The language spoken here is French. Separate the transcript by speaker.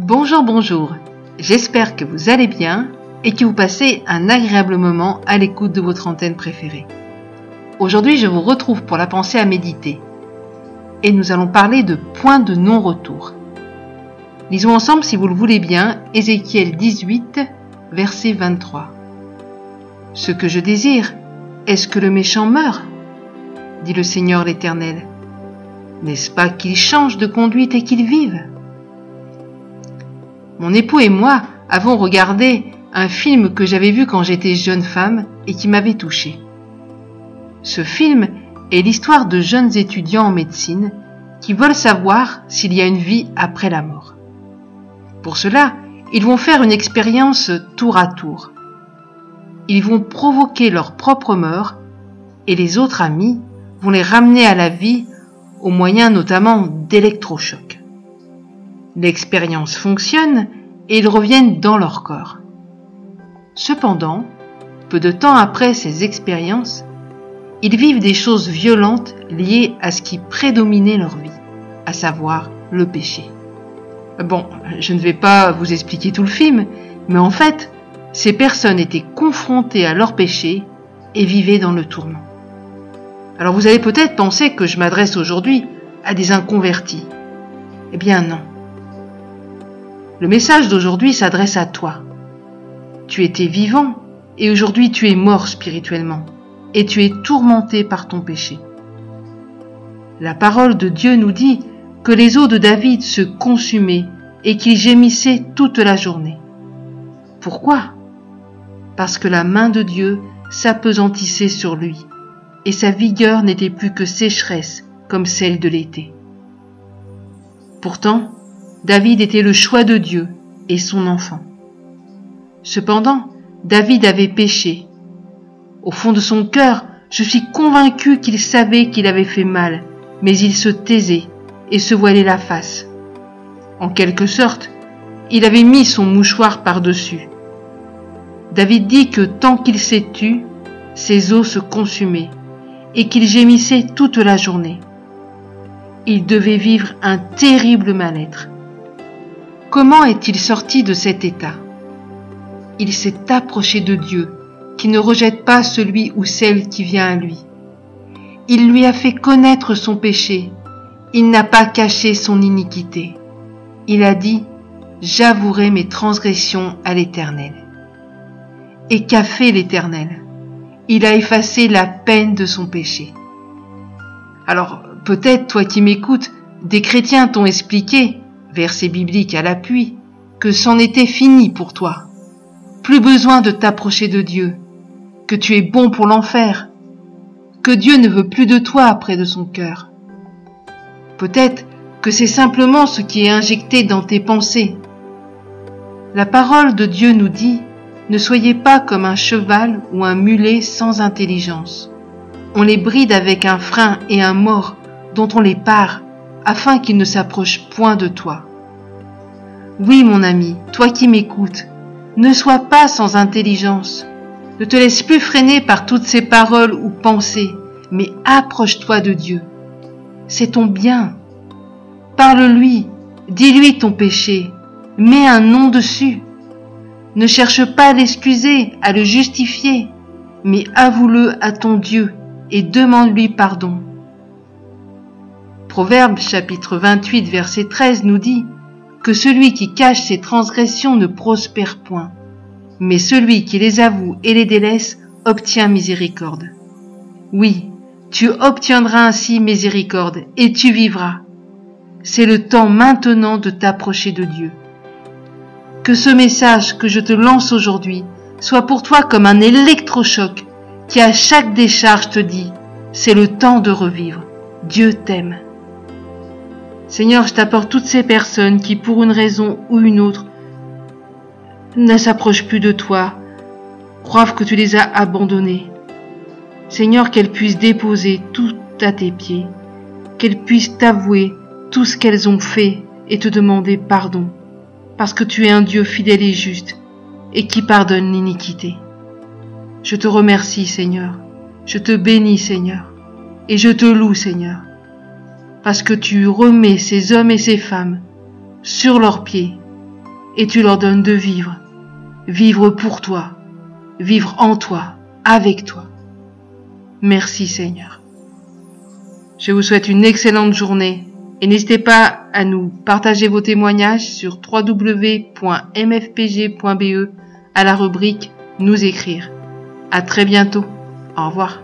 Speaker 1: Bonjour, bonjour. J'espère que vous allez bien et que vous passez un agréable moment à l'écoute de votre antenne préférée. Aujourd'hui, je vous retrouve pour la pensée à méditer. Et nous allons parler de point de non-retour. Lisons ensemble, si vous le voulez bien, Ézéchiel 18, verset 23. Ce que je désire, est-ce que le méchant meure? dit le Seigneur l'Éternel. N'est-ce pas qu'il change de conduite et qu'il vive? Mon époux et moi avons regardé un film que j'avais vu quand j'étais jeune femme et qui m'avait touchée. Ce film est l'histoire de jeunes étudiants en médecine qui veulent savoir s'il y a une vie après la mort. Pour cela, ils vont faire une expérience tour à tour. Ils vont provoquer leur propre mort et les autres amis vont les ramener à la vie au moyen notamment d'électrochocs. L'expérience fonctionne et ils reviennent dans leur corps. Cependant, peu de temps après ces expériences, ils vivent des choses violentes liées à ce qui prédominait leur vie, à savoir le péché. Bon, je ne vais pas vous expliquer tout le film, mais en fait, ces personnes étaient confrontées à leur péché et vivaient dans le tourment. Alors vous allez peut-être penser que je m'adresse aujourd'hui à des inconvertis. Eh bien non. Le message d'aujourd'hui s'adresse à toi. Tu étais vivant et aujourd'hui tu es mort spirituellement et tu es tourmenté par ton péché. La parole de Dieu nous dit que les os de David se consumaient et qu'il gémissait toute la journée. Pourquoi? Parce que la main de Dieu s'apesantissait sur lui et sa vigueur n'était plus que sécheresse comme celle de l'été. Pourtant, David était le choix de Dieu et son enfant. Cependant, David avait péché. Au fond de son cœur, je suis convaincu qu'il savait qu'il avait fait mal, mais il se taisait et se voilait la face. En quelque sorte, il avait mis son mouchoir par-dessus. David dit que tant qu'il s'est tu, ses os se consumaient et qu'il gémissait toute la journée. Il devait vivre un terrible mal-être. Comment est-il sorti de cet état? Il s'est approché de Dieu, qui ne rejette pas celui ou celle qui vient à lui. Il lui a fait connaître son péché. Il n'a pas caché son iniquité. Il a dit, J'avouerai mes transgressions à l'Éternel. Et qu'a fait l'Éternel? Il a effacé la peine de son péché. Alors, peut-être, toi qui m'écoutes, des chrétiens t'ont expliqué, verset biblique à l'appui, que c'en était fini pour toi. Plus besoin de t'approcher de Dieu, que tu es bon pour l'enfer, que Dieu ne veut plus de toi près de son cœur. Peut-être que c'est simplement ce qui est injecté dans tes pensées. La parole de Dieu nous dit ne soyez pas comme un cheval ou un mulet sans intelligence. On les bride avec un frein et un mort dont on les part afin qu'ils ne s'approchent point de toi. Oui, mon ami, toi qui m'écoutes, ne sois pas sans intelligence. Ne te laisse plus freiner par toutes ces paroles ou pensées, mais approche-toi de Dieu. C'est ton bien. Parle-lui, dis-lui ton péché, mets un nom dessus. Ne cherche pas à l'excuser, à le justifier, mais avoue-le à ton Dieu et demande-lui pardon. Proverbe chapitre 28 verset 13 nous dit que celui qui cache ses transgressions ne prospère point, mais celui qui les avoue et les délaisse obtient miséricorde. Oui, tu obtiendras ainsi miséricorde et tu vivras. C'est le temps maintenant de t'approcher de Dieu. Que ce message que je te lance aujourd'hui soit pour toi comme un électrochoc qui à chaque décharge te dit, c'est le temps de revivre. Dieu t'aime. Seigneur, je t'apporte toutes ces personnes qui, pour une raison ou une autre, ne s'approchent plus de toi, croient que tu les as abandonnées. Seigneur, qu'elles puissent déposer tout à tes pieds, qu'elles puissent t'avouer tout ce qu'elles ont fait et te demander pardon parce que tu es un Dieu fidèle et juste, et qui pardonne l'iniquité. Je te remercie, Seigneur, je te bénis, Seigneur, et je te loue, Seigneur, parce que tu remets ces hommes et ces femmes sur leurs pieds et tu leur donnes de vivre. Vivre pour toi, vivre en toi, avec toi. Merci Seigneur. Je vous souhaite une excellente journée et n'hésitez pas à nous partager vos témoignages sur www.mfpg.be à la rubrique Nous écrire. À très bientôt. Au revoir.